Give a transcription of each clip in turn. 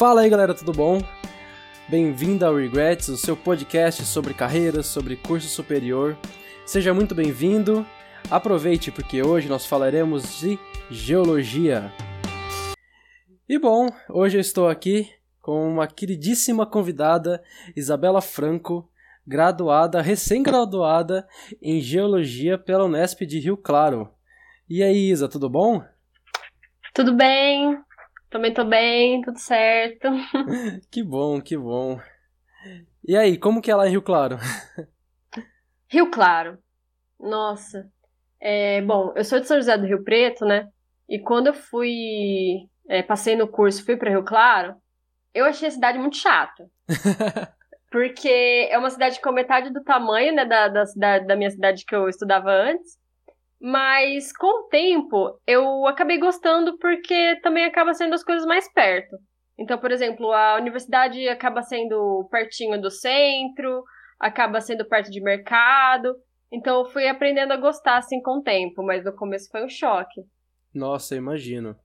Fala aí galera, tudo bom? Bem-vindo ao Regrets, o seu podcast sobre carreiras, sobre curso superior. Seja muito bem-vindo. Aproveite porque hoje nós falaremos de geologia. E bom, hoje eu estou aqui com uma queridíssima convidada, Isabela Franco, graduada, recém-graduada em geologia pela Unesp de Rio Claro. E aí, Isa, tudo bom? Tudo bem, também tô bem, tudo certo. que bom, que bom. E aí, como que é lá em Rio Claro? Rio Claro. Nossa. É, bom, eu sou de São José do Rio Preto, né? E quando eu fui. É, passei no curso fui para Rio Claro, eu achei a cidade muito chata. porque é uma cidade com metade do tamanho, né, da, da, cidade, da minha cidade que eu estudava antes. Mas com o tempo eu acabei gostando porque também acaba sendo as coisas mais perto. Então, por exemplo, a universidade acaba sendo pertinho do centro, acaba sendo perto de mercado. Então eu fui aprendendo a gostar assim com o tempo, mas no começo foi um choque. Nossa, eu imagino.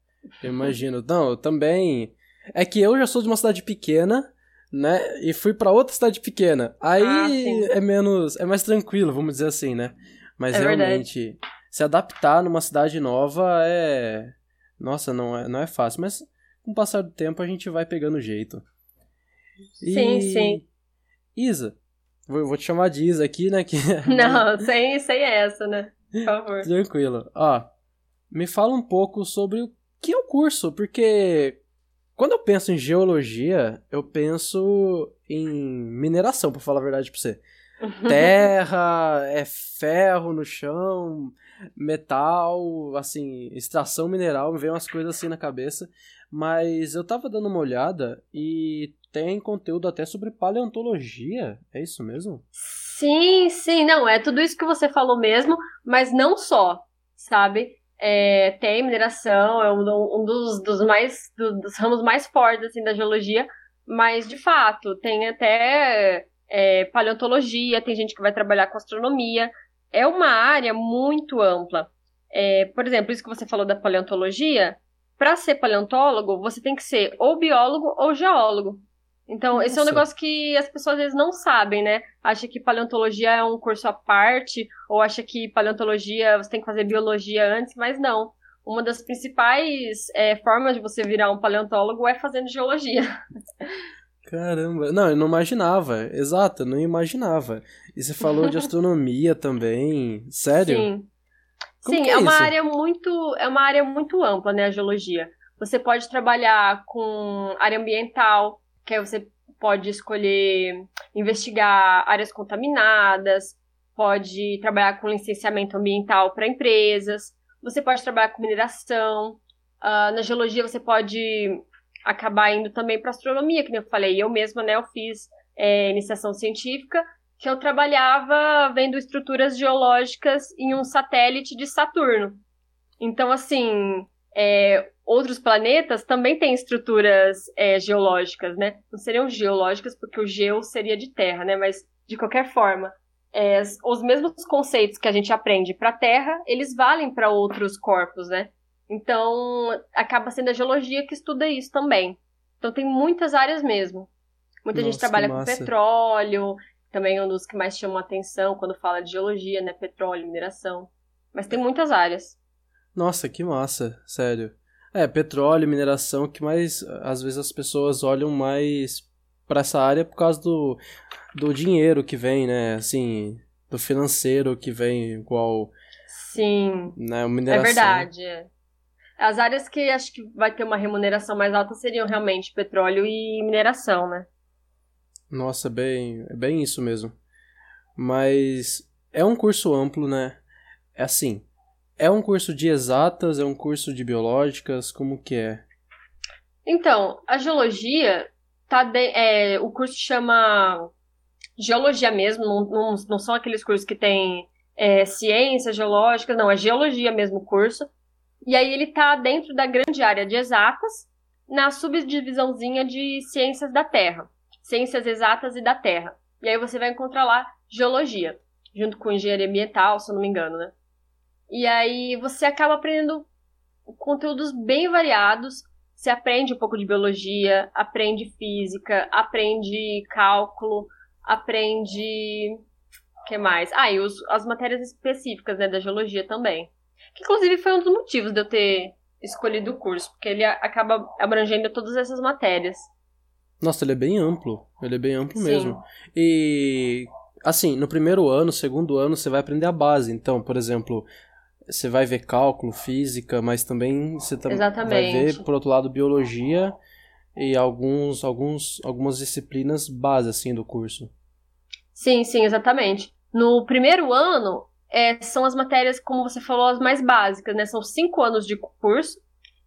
Eu imagino. Não, eu também. É que eu já sou de uma cidade pequena, né? E fui para outra cidade pequena. Aí ah, é menos. É mais tranquilo, vamos dizer assim, né? Mas é realmente. Verdade se adaptar numa cidade nova é. Nossa, não é, não é fácil, mas com o passar do tempo a gente vai pegando jeito. E... Sim, sim. Isa, vou, vou te chamar de Isa aqui, né? Que... Não, sem, sem essa, né? Por favor. Tranquilo. Ó, me fala um pouco sobre o que é o curso, porque quando eu penso em geologia, eu penso em mineração, pra falar a verdade pra você. Terra, é ferro no chão, metal, assim, extração mineral, me veio umas coisas assim na cabeça. Mas eu tava dando uma olhada e tem conteúdo até sobre paleontologia, é isso mesmo? Sim, sim, não, é tudo isso que você falou mesmo, mas não só, sabe? É, tem mineração, é um, um dos, dos mais do, dos ramos mais fortes assim, da geologia, mas de fato tem até é, paleontologia, tem gente que vai trabalhar com astronomia, é uma área muito ampla. É, por exemplo, isso que você falou da paleontologia, para ser paleontólogo, você tem que ser ou biólogo ou geólogo. Então, Nossa. esse é um negócio que as pessoas às vezes não sabem, né? Acha que paleontologia é um curso à parte, ou acha que paleontologia você tem que fazer biologia antes, mas não. Uma das principais é, formas de você virar um paleontólogo é fazendo geologia. Caramba, não, eu não imaginava, exato, eu não imaginava. E você falou de astronomia também, sério? Sim. Como Sim, é, é uma área muito, é uma área muito ampla, né, a geologia. Você pode trabalhar com área ambiental, que aí você pode escolher investigar áreas contaminadas, pode trabalhar com licenciamento ambiental para empresas, você pode trabalhar com mineração. Uh, na geologia você pode acabar indo também para astronomia, que nem eu falei. Eu mesma, né, eu fiz é, iniciação científica, que eu trabalhava vendo estruturas geológicas em um satélite de Saturno. Então, assim, é, outros planetas também têm estruturas é, geológicas, né? Não seriam geológicas, porque o geo seria de terra, né? Mas, de qualquer forma, é, os mesmos conceitos que a gente aprende para a Terra, eles valem para outros corpos, né? Então, acaba sendo a geologia que estuda isso também. Então, tem muitas áreas mesmo. Muita Nossa, gente trabalha com petróleo, também é um dos que mais chamam atenção quando fala de geologia, né? Petróleo, mineração. Mas tem muitas áreas. Nossa, que massa, sério. É, petróleo, mineração, que mais às vezes as pessoas olham mais para essa área por causa do, do dinheiro que vem, né? Assim, do financeiro que vem igual. Sim. Né, mineração. É verdade. As áreas que acho que vai ter uma remuneração mais alta seriam realmente petróleo e mineração, né? Nossa, bem, é bem isso mesmo. Mas é um curso amplo, né? É assim, é um curso de exatas, é um curso de biológicas, como que é? Então, a geologia tá de, é, o curso chama geologia mesmo, não, não, não são aqueles cursos que tem é, ciências geológicas, não, é geologia mesmo o curso. E aí ele está dentro da grande área de exatas, na subdivisãozinha de ciências da Terra, ciências exatas e da Terra. E aí você vai encontrar lá geologia, junto com engenharia ambiental, se eu não me engano, né? E aí você acaba aprendendo conteúdos bem variados. você aprende um pouco de biologia, aprende física, aprende cálculo, aprende. O que mais? Ah, e os, as matérias específicas né, da geologia também. Que inclusive foi um dos motivos de eu ter escolhido o curso, porque ele acaba abrangendo todas essas matérias. Nossa, ele é bem amplo. Ele é bem amplo Sim. mesmo. E assim, no primeiro ano, segundo ano, você vai aprender a base. Então, por exemplo, você vai ver cálculo, física, mas também você tam vai ver, por outro lado, biologia e alguns, alguns, algumas disciplinas base, assim, do curso. Sim, sim, exatamente. No primeiro ano, é, são as matérias, como você falou, as mais básicas, né? São cinco anos de curso.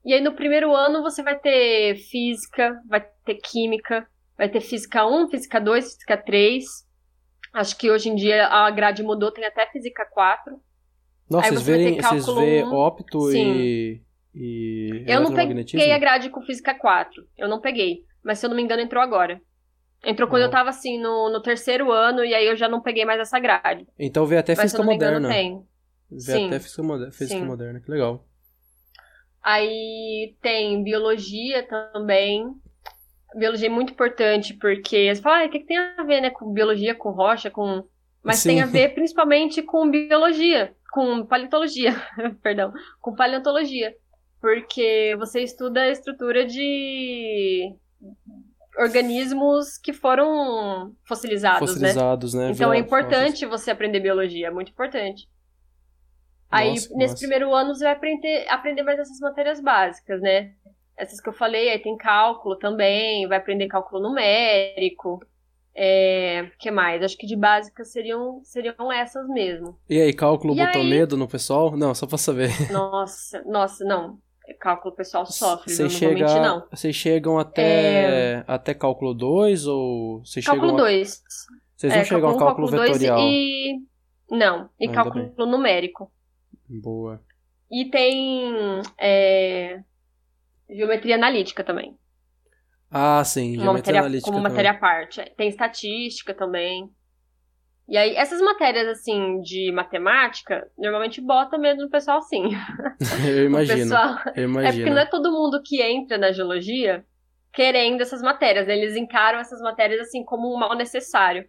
E aí, no primeiro ano, você vai ter física, vai ter química, vai ter física 1, física 2, física 3. Acho que hoje em dia a grade mudou, tem até física 4. Nossa, vocês, verem, vocês vê opto e, e Eu não peguei a grade com física 4. Eu não peguei. Mas se eu não me engano, entrou agora. Entrou quando eu tava assim no, no terceiro ano e aí eu já não peguei mais essa grade. Então veio até física moderna. Engano, tem. Veio até física, moder física moderna, que legal. Aí tem biologia também. Biologia é muito importante porque você fala, ah, o que, que tem a ver, né, com biologia, com rocha, com. Mas Sim. tem a ver principalmente com biologia com paleontologia, perdão, com paleontologia, porque você estuda a estrutura de organismos que foram fossilizados, fossilizados né? né? Então é importante você aprender biologia, é muito importante. Aí, nossa, nesse nossa. primeiro ano, você vai aprender, aprender mais essas matérias básicas, né? Essas que eu falei, aí tem cálculo também, vai aprender cálculo numérico, é, que mais? Acho que de básica seriam, seriam essas mesmo. E aí, cálculo e botou aí... medo no pessoal? Não, só pra saber. Nossa, nossa, não. Cálculo pessoal sofre, Cês chega, não. Vocês chegam até, é... até cálculo 2 ou vocês Cálculo 2. Vocês não é, chegam ao cálculo, cálculo vetorial? E... Não, e cálculo numérico. Boa. E tem é... geometria analítica também. Ah, sim, uma matéria, analítica como matéria à parte. Tem estatística também. E aí, essas matérias, assim, de matemática, normalmente bota mesmo o pessoal assim. eu imagino. Pessoal... Eu imagino. É porque não é todo mundo que entra na geologia querendo essas matérias. Eles encaram essas matérias, assim, como um mal necessário.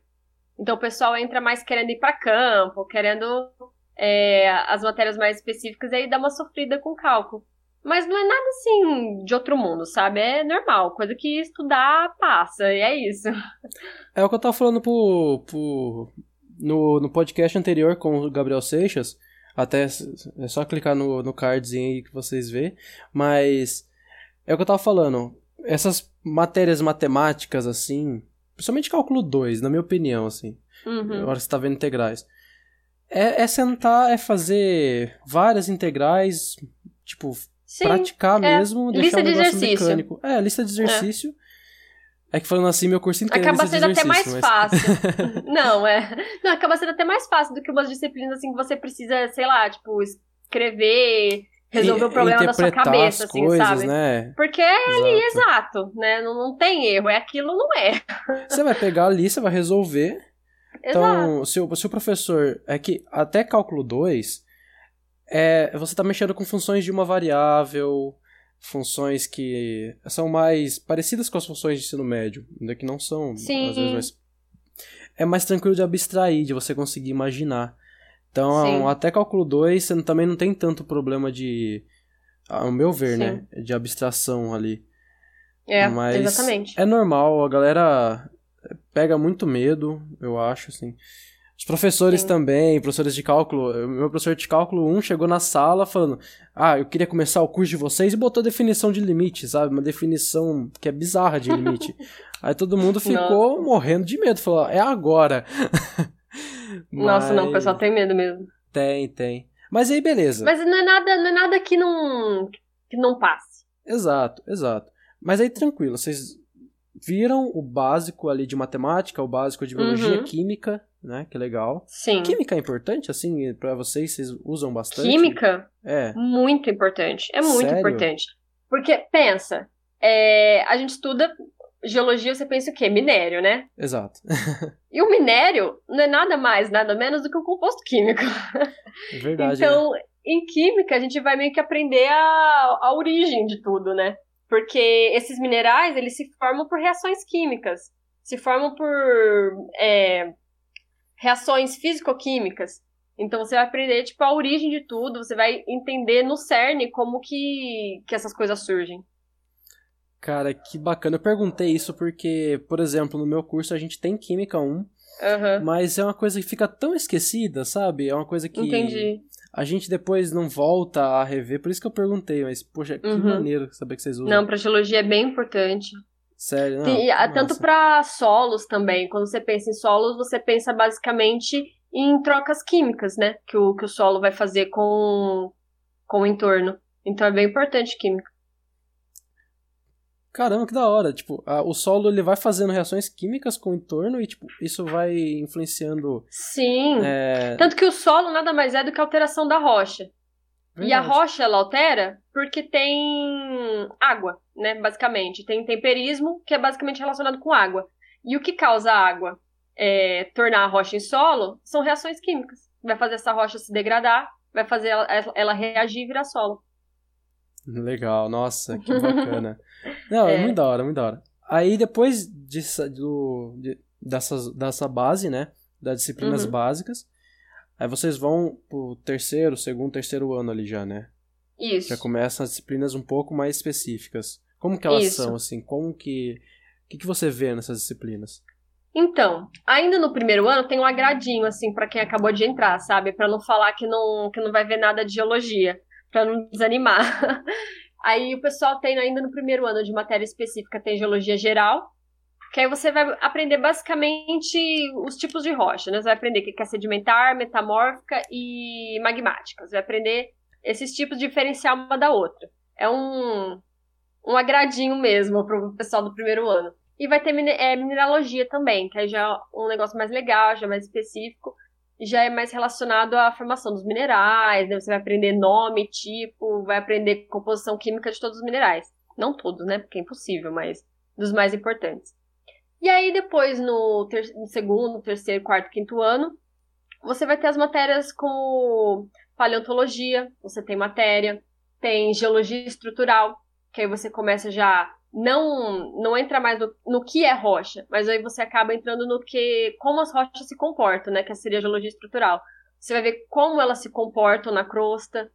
Então, o pessoal entra mais querendo ir para campo, querendo é, as matérias mais específicas, e aí dá uma sofrida com cálculo. Mas não é nada assim de outro mundo, sabe? É normal, coisa que estudar passa, e é isso. É o que eu tava falando pro, pro, no, no podcast anterior com o Gabriel Seixas. Até é só clicar no, no cardzinho aí que vocês vê. Mas é o que eu tava falando. Essas matérias matemáticas, assim, principalmente cálculo 2, na minha opinião, assim. Uhum. Agora você tá vendo integrais. É, é sentar, é fazer várias integrais, tipo, Sim, praticar é. mesmo, deixar lista um negócio de exercício. mecânico. É, lista de exercício. É. é que falando assim, meu curso inteiro Acaba sendo até mais mas... fácil. não, é. Não, acaba sendo até mais fácil do que umas disciplinas assim que você precisa, sei lá, tipo, escrever, resolver o problema da sua cabeça, assim, coisas, sabe? Né? Porque é exato. ali, exato, né? Não, não tem erro, é aquilo, não é. Você vai pegar ali, você vai resolver. Então, se o, se o professor. É que até cálculo 2 é você está mexendo com funções de uma variável, funções que são mais parecidas com as funções de ensino médio, ainda que não são, Sim. às vezes, mas é mais tranquilo de abstrair, de você conseguir imaginar. Então, Sim. até cálculo 2, você também não tem tanto problema de, ao meu ver, né, Sim. né, de abstração ali. É, mas exatamente. É normal, a galera pega muito medo, eu acho, assim. Os professores Sim. também, professores de cálculo. Meu professor de cálculo 1 chegou na sala falando: Ah, eu queria começar o curso de vocês e botou definição de limite, sabe? Uma definição que é bizarra de limite. Aí todo mundo ficou Nossa. morrendo de medo, falou: É agora. Mas... Nossa, não, o pessoal tem medo mesmo. Tem, tem. Mas aí, beleza. Mas não é nada, não é nada que não, que não passe. Exato, exato. Mas aí, tranquilo, vocês viram o básico ali de matemática, o básico de biologia, uhum. química, né? Que legal. Sim. Química é importante, assim, para vocês? Vocês usam bastante? Química? É. Muito importante. É muito Sério? importante. Porque, pensa, é, a gente estuda geologia, você pensa o quê? Minério, né? Exato. e o minério não é nada mais, nada menos do que um composto químico. É verdade. então, é. em química, a gente vai meio que aprender a, a origem de tudo, né? Porque esses minerais, eles se formam por reações químicas. Se formam por é, reações físico-químicas. Então você vai aprender, tipo, a origem de tudo, você vai entender no cerne como que, que essas coisas surgem. Cara, que bacana. Eu perguntei isso porque, por exemplo, no meu curso a gente tem Química 1, uhum. mas é uma coisa que fica tão esquecida, sabe? É uma coisa que Entendi. A gente depois não volta a rever, por isso que eu perguntei, mas, poxa, que uhum. maneiro saber que vocês usam. Não, pra geologia é bem importante. Sério, não? E, tanto para solos também. Quando você pensa em solos, você pensa basicamente em trocas químicas, né? Que o, que o solo vai fazer com, com o entorno. Então é bem importante química. Caramba, que da hora. Tipo, a, o solo ele vai fazendo reações químicas com o entorno e, tipo, isso vai influenciando. Sim. É... Tanto que o solo nada mais é do que a alteração da rocha. Verdade. E a rocha ela altera porque tem água, né? Basicamente. Tem temperismo, que é basicamente relacionado com água. E o que causa água? é, tornar a rocha em solo são reações químicas. Vai fazer essa rocha se degradar, vai fazer ela, ela reagir e virar solo. Legal, nossa, que bacana. Não, é. é. muito da hora, muito da hora. Aí depois disso, do, de, dessas, dessa base, né, das disciplinas uhum. básicas, aí vocês vão pro terceiro, segundo, terceiro ano ali já, né? Isso. Já começam as disciplinas um pouco mais específicas. Como que elas Isso. são, assim? Como que... O que, que você vê nessas disciplinas? Então, ainda no primeiro ano tem um agradinho, assim, para quem acabou de entrar, sabe? para não falar que não, que não vai ver nada de geologia, para não desanimar. aí o pessoal tem ainda no primeiro ano de matéria específica, tem geologia geral, que aí você vai aprender basicamente os tipos de rocha, né? Você vai aprender o que é sedimentar, metamórfica e magmática. Você vai aprender esses tipos diferenciar uma da outra. É um, um agradinho mesmo pro pessoal do primeiro ano. E vai ter é, mineralogia também, que aí já é um negócio mais legal, já é mais específico, já é mais relacionado à formação dos minerais, né? Você vai aprender nome, tipo, vai aprender composição química de todos os minerais. Não todos, né? Porque é impossível, mas dos mais importantes. E aí, depois, no, ter no segundo, terceiro, quarto, quinto ano, você vai ter as matérias como paleontologia, você tem matéria, tem geologia estrutural, que aí você começa já não não entra mais no, no que é rocha, mas aí você acaba entrando no que como as rochas se comportam, né, que seria a geologia estrutural. Você vai ver como elas se comportam na crosta,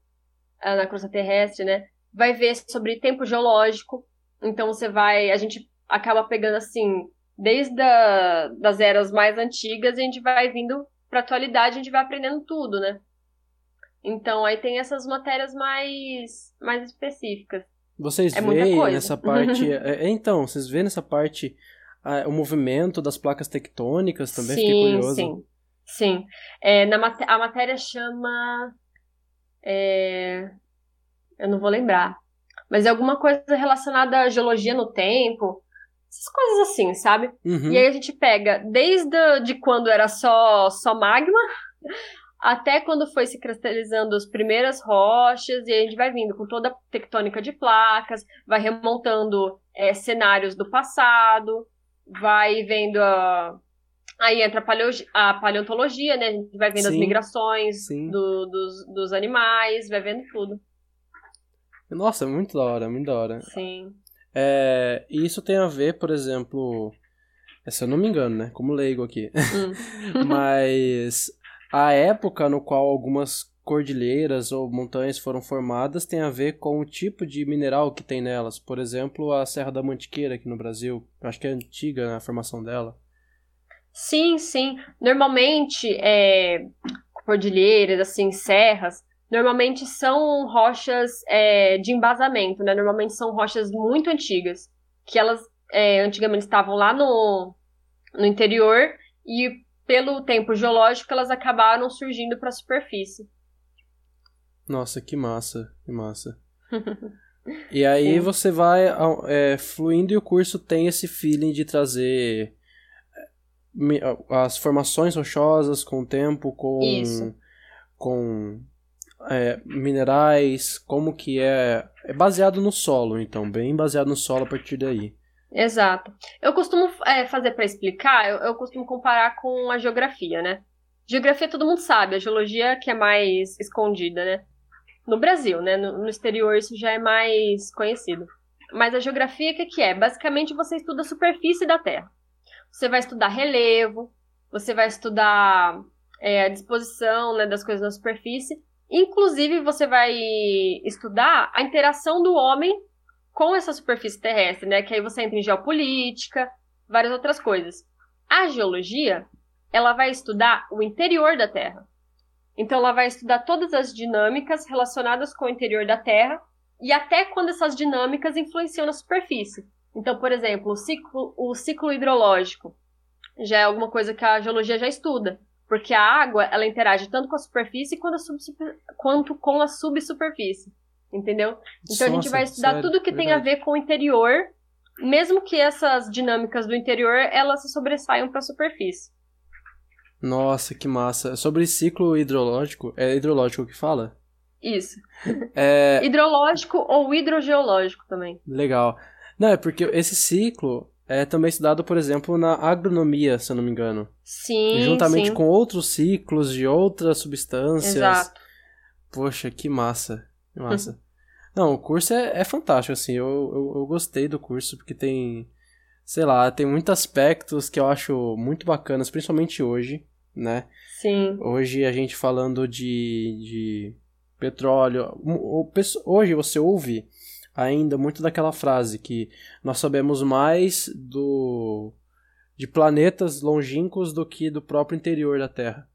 ah, na crosta terrestre, né? Vai ver sobre tempo geológico. Então você vai, a gente acaba pegando assim, desde a, das eras mais antigas, a gente vai vindo para atualidade, a gente vai aprendendo tudo, né? Então aí tem essas matérias mais mais específicas. Vocês é veem nessa parte. É, é, então, vocês veem nessa parte o movimento das placas tectônicas também? Sim, Fiquei curioso. Sim, sim. É, na mat a matéria chama. É, eu não vou lembrar. Mas é alguma coisa relacionada à geologia no tempo. Essas coisas assim, sabe? Uhum. E aí a gente pega desde de quando era só, só magma até quando foi se cristalizando as primeiras rochas, e a gente vai vindo com toda a tectônica de placas, vai remontando é, cenários do passado, vai vendo a. Aí entra a, a paleontologia, né? A gente vai vendo sim, as migrações do, dos, dos animais, vai vendo tudo. Nossa, muito da hora, muito da hora. Sim. É, e isso tem a ver, por exemplo, se eu não me engano, né? Como leigo aqui. Hum. Mas a época no qual algumas cordilheiras ou montanhas foram formadas tem a ver com o tipo de mineral que tem nelas. Por exemplo, a Serra da Mantiqueira aqui no Brasil. Eu acho que é antiga né, a formação dela. Sim, sim. Normalmente, é, cordilheiras, assim, serras, normalmente são rochas é, de embasamento, né? Normalmente são rochas muito antigas, que elas é, antigamente estavam lá no, no interior e pelo tempo geológico, elas acabaram surgindo para a superfície. Nossa, que massa, que massa. e aí Sim. você vai é, fluindo e o curso tem esse feeling de trazer é, as formações rochosas com o tempo, com, Isso. com é, minerais, como que é. É baseado no solo, então, bem baseado no solo a partir daí. Exato. Eu costumo é, fazer para explicar, eu, eu costumo comparar com a geografia, né? Geografia todo mundo sabe, a geologia que é mais escondida, né? No Brasil, né? No, no exterior isso já é mais conhecido. Mas a geografia, o que, que é? Basicamente, você estuda a superfície da Terra. Você vai estudar relevo, você vai estudar é, a disposição né, das coisas na superfície. Inclusive, você vai estudar a interação do homem com essa superfície terrestre, né? Que aí você entra em geopolítica, várias outras coisas. A geologia, ela vai estudar o interior da Terra. Então, ela vai estudar todas as dinâmicas relacionadas com o interior da Terra e até quando essas dinâmicas influenciam na superfície. Então, por exemplo, o ciclo, o ciclo hidrológico já é alguma coisa que a geologia já estuda, porque a água ela interage tanto com a superfície quanto, a quanto com a subsuperfície, entendeu? Então Nossa, a gente vai estudar sério, tudo que verdade. tem a ver com o interior, mesmo que essas dinâmicas do interior elas se sobressaiam para a superfície. Nossa, que massa. Sobre ciclo hidrológico, é hidrológico que fala? Isso. É... Hidrológico ou hidrogeológico também. Legal. Não, é porque esse ciclo é também estudado, por exemplo, na agronomia, se eu não me engano. Sim. Juntamente sim. com outros ciclos de outras substâncias. Exato. Poxa, que massa. Que massa. Não, o curso é, é fantástico, assim. Eu, eu, eu gostei do curso porque tem. Sei lá, tem muitos aspectos que eu acho muito bacanas, principalmente hoje né? Sim. Hoje a gente falando de, de petróleo. Hoje você ouve ainda muito daquela frase que nós sabemos mais do de planetas longínquos do que do próprio interior da Terra.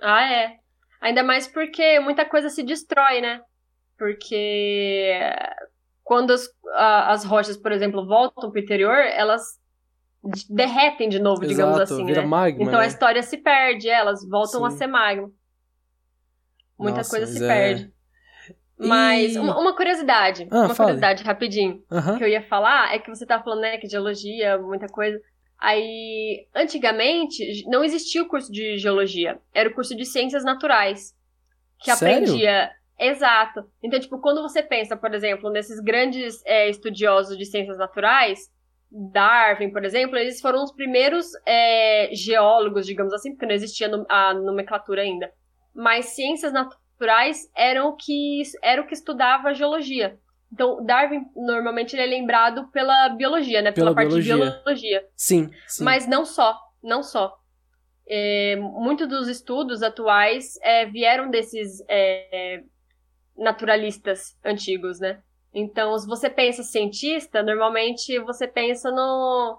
Ah, é. Ainda mais porque muita coisa se destrói, né? Porque quando as, as rochas, por exemplo, voltam para o interior, elas derretem de novo, Exato, digamos assim. Vira né? magma, então né? a história se perde, elas voltam Sim. a ser magma. Muita Nossa, coisa se é... perde. Mas, e... uma, uma, curiosidade, ah, uma fale. curiosidade rapidinho, que eu ia falar, é que você tá falando, né, que geologia, muita coisa. Aí, antigamente, não existia o curso de geologia, era o curso de ciências naturais, que Sério? aprendia Exato. Então, tipo, quando você pensa, por exemplo, nesses grandes é, estudiosos de ciências naturais, Darwin, por exemplo, eles foram os primeiros é, geólogos, digamos assim, porque não existia a nomenclatura ainda. Mas ciências naturais eram o que, era o que estudava a geologia. Então, Darwin, normalmente, ele é lembrado pela biologia, né? Pela, pela parte biologia. de biologia. Sim, sim. Mas não só, não só. É, Muitos dos estudos atuais é, vieram desses é, naturalistas antigos, né? Então, se você pensa cientista, normalmente você pensa no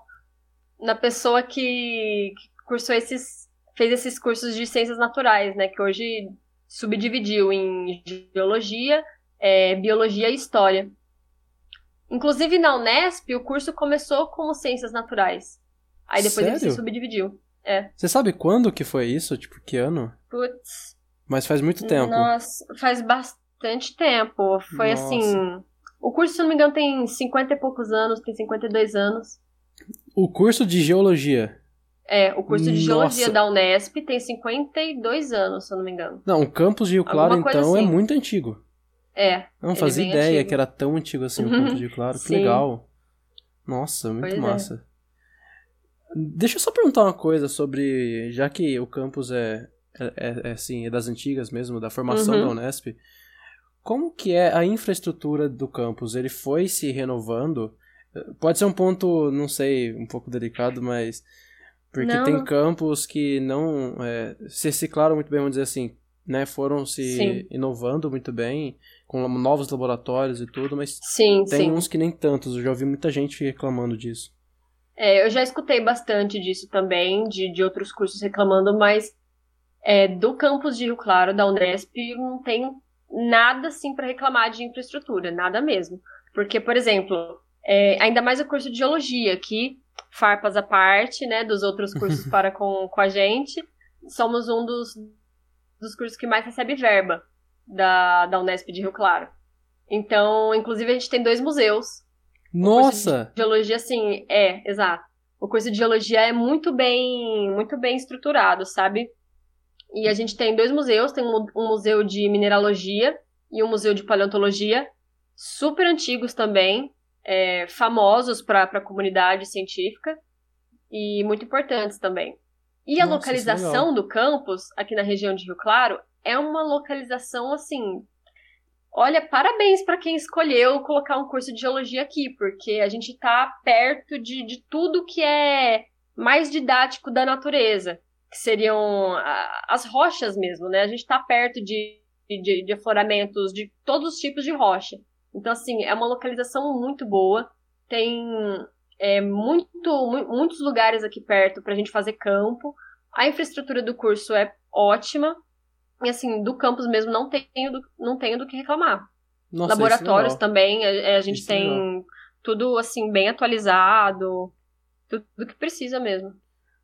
na pessoa que, que cursou esses fez esses cursos de ciências naturais, né, que hoje subdividiu em geologia, é, biologia e história. Inclusive na Unesp, o curso começou como ciências naturais. Aí depois Sério? ele se subdividiu. É. Você sabe quando que foi isso? Tipo, que ano? Putz. Mas faz muito tempo. Nossa, faz bastante tempo. Foi Nossa. assim, o curso, se não me engano, tem 50 e poucos anos, tem 52 anos. O curso de geologia? É, o curso de Nossa. geologia da Unesp tem 52 anos, se eu não me engano. Não, o campus de Rio Claro, então, é assim. é muito antigo. É. Não fazia ideia antigo. que era tão antigo assim o campus de Rio Claro. Que legal. Nossa, muito pois é. massa. É. Deixa eu só perguntar uma coisa sobre. Já que o campus é, é, é, é assim, é das antigas mesmo, da formação uhum. da Unesp. Como que é a infraestrutura do campus? Ele foi se renovando? Pode ser um ponto, não sei, um pouco delicado, mas porque não. tem campos que não é, se reciclaram muito bem, vamos dizer assim, né? Foram se sim. inovando muito bem, com novos laboratórios e tudo, mas sim, tem sim. uns que nem tantos. Eu já ouvi muita gente reclamando disso. É, eu já escutei bastante disso também, de, de outros cursos reclamando, mas é, do campus de Rio Claro, da Unesp, não tem nada assim para reclamar de infraestrutura, nada mesmo. Porque, por exemplo, é, ainda mais o curso de geologia, que farpas à parte, né, dos outros cursos para com, com a gente, somos um dos, dos cursos que mais recebe verba da, da Unesp de Rio Claro. Então, inclusive, a gente tem dois museus. Nossa! geologia, sim, é, exato. O curso de geologia é muito bem, muito bem estruturado, sabe? E a gente tem dois museus, tem um, um museu de mineralogia e um museu de paleontologia, super antigos também, é, famosos para a comunidade científica e muito importantes também. E Nossa, a é localização do campus, aqui na região de Rio Claro, é uma localização assim olha, parabéns para quem escolheu colocar um curso de geologia aqui, porque a gente está perto de, de tudo que é mais didático da natureza, que seriam as rochas mesmo, né? A gente está perto de, de, de afloramentos de todos os tipos de rocha. Então, assim, é uma localização muito boa. Tem é, muito, muitos lugares aqui perto para a gente fazer campo. A infraestrutura do curso é ótima. E assim, do campus mesmo não tenho do, não tenho do que reclamar. Nossa, Laboratórios também, a, é, a gente isso tem tudo assim, bem atualizado. Tudo que precisa mesmo.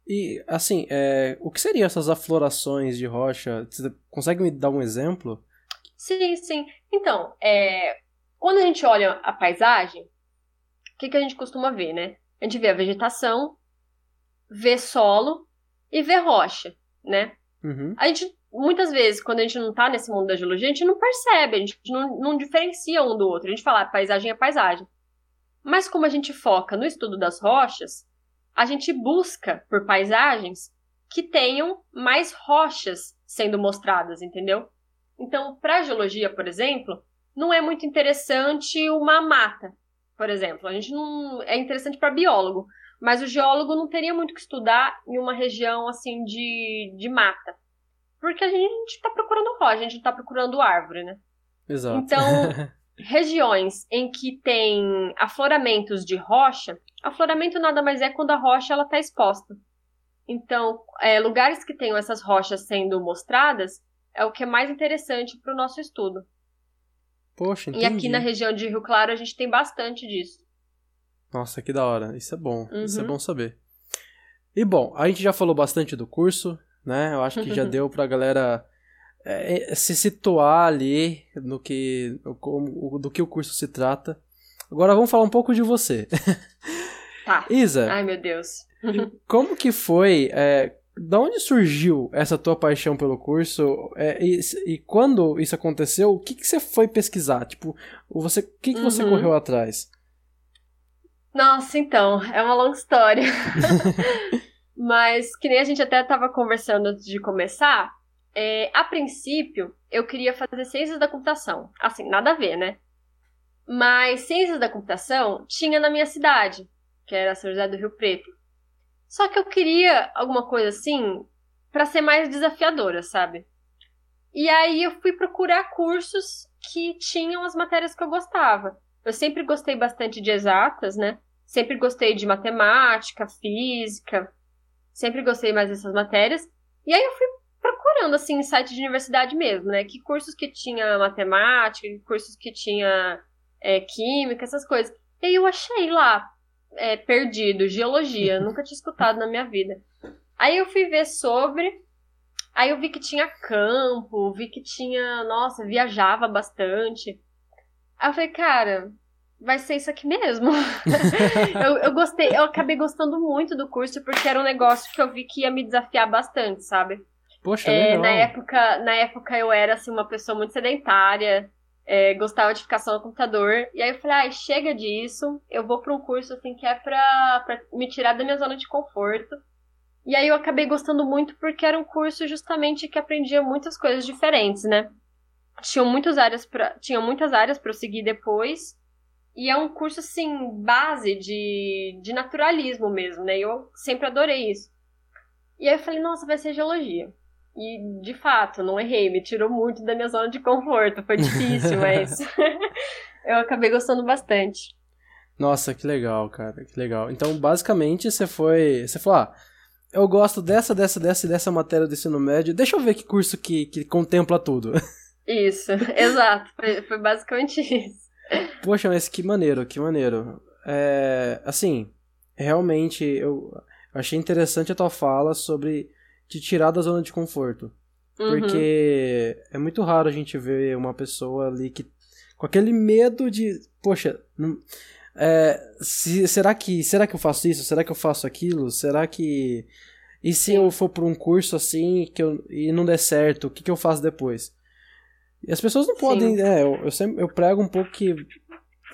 E, assim, é, o que seriam essas aflorações de rocha? Você consegue me dar um exemplo? Sim, sim. Então, é, quando a gente olha a paisagem, o que, que a gente costuma ver, né? A gente vê a vegetação, vê solo e vê rocha, né? Uhum. A gente, muitas vezes, quando a gente não tá nesse mundo da geologia, a gente não percebe, a gente não, não diferencia um do outro. A gente fala, ah, paisagem é paisagem. Mas como a gente foca no estudo das rochas, a gente busca por paisagens que tenham mais rochas sendo mostradas, entendeu? Então, para a geologia, por exemplo, não é muito interessante uma mata, por exemplo. A gente não é interessante para biólogo, mas o geólogo não teria muito que estudar em uma região assim de, de mata. Porque a gente está procurando rocha, a gente está procurando árvore, né? Exato. Então, regiões em que tem afloramentos de rocha, afloramento nada mais é quando a rocha ela está exposta. Então, é, lugares que tenham essas rochas sendo mostradas é o que é mais interessante para o nosso estudo. Poxa, entendi. E aqui na região de Rio Claro a gente tem bastante disso. Nossa, que da hora. Isso é bom. Uhum. Isso é uhum. bom saber. E bom, a gente já falou bastante do curso, né? Eu acho que já deu pra galera é, é, se situar ali no que, no, do que o curso se trata. Agora vamos falar um pouco de você. Tá. Isa. Ai, meu Deus. como que foi é, da onde surgiu essa tua paixão pelo curso? É, e, e, quando isso aconteceu, o que, que você foi pesquisar? Tipo, você, o que, que você uhum. correu atrás? Nossa, então, é uma longa história. Mas, que nem a gente até estava conversando antes de começar, é, a princípio, eu queria fazer ciências da computação. Assim, nada a ver, né? Mas ciências da computação tinha na minha cidade, que era São José do Rio Preto. Só que eu queria alguma coisa assim para ser mais desafiadora, sabe? E aí eu fui procurar cursos que tinham as matérias que eu gostava. Eu sempre gostei bastante de exatas, né? Sempre gostei de matemática, física. Sempre gostei mais dessas matérias. E aí eu fui procurando, assim, em site de universidade mesmo, né? Que cursos que tinha matemática, que cursos que tinha é, química, essas coisas. E aí eu achei lá é, perdido, geologia, nunca tinha escutado na minha vida. Aí eu fui ver sobre, aí eu vi que tinha campo, vi que tinha, nossa, viajava bastante. Aí eu falei, cara, vai ser isso aqui mesmo. eu, eu gostei, eu acabei gostando muito do curso porque era um negócio que eu vi que ia me desafiar bastante, sabe? Poxa, é, na época, na época eu era assim uma pessoa muito sedentária, é, gostava de ficar só no computador. E aí eu falei, ah, chega disso, eu vou para um curso assim que é pra, pra me tirar da minha zona de conforto. E aí eu acabei gostando muito porque era um curso justamente que aprendia muitas coisas diferentes, né? Tinham muitas áreas para tinha muitas áreas para eu seguir depois. E é um curso assim base de, de naturalismo mesmo, né? Eu sempre adorei isso. E aí eu falei, nossa, vai ser geologia. E, de fato, não errei, me tirou muito da minha zona de conforto. Foi difícil, mas eu acabei gostando bastante. Nossa, que legal, cara, que legal. Então, basicamente, você foi. Você falou, ah, eu gosto dessa, dessa, dessa e dessa matéria do ensino médio. Deixa eu ver que curso que, que contempla tudo. Isso, exato. Foi, foi basicamente isso. Poxa, mas que maneiro, que maneiro. É, assim, realmente eu achei interessante a tua fala sobre te tirar da zona de conforto. Uhum. Porque é muito raro a gente ver uma pessoa ali que. com aquele medo de. Poxa, não, é, se, será que será que eu faço isso? Será que eu faço aquilo? Será que. E se eu for por um curso assim que eu, e não der certo, o que, que eu faço depois? E as pessoas não podem. É, eu, eu, sempre, eu prego um pouco que.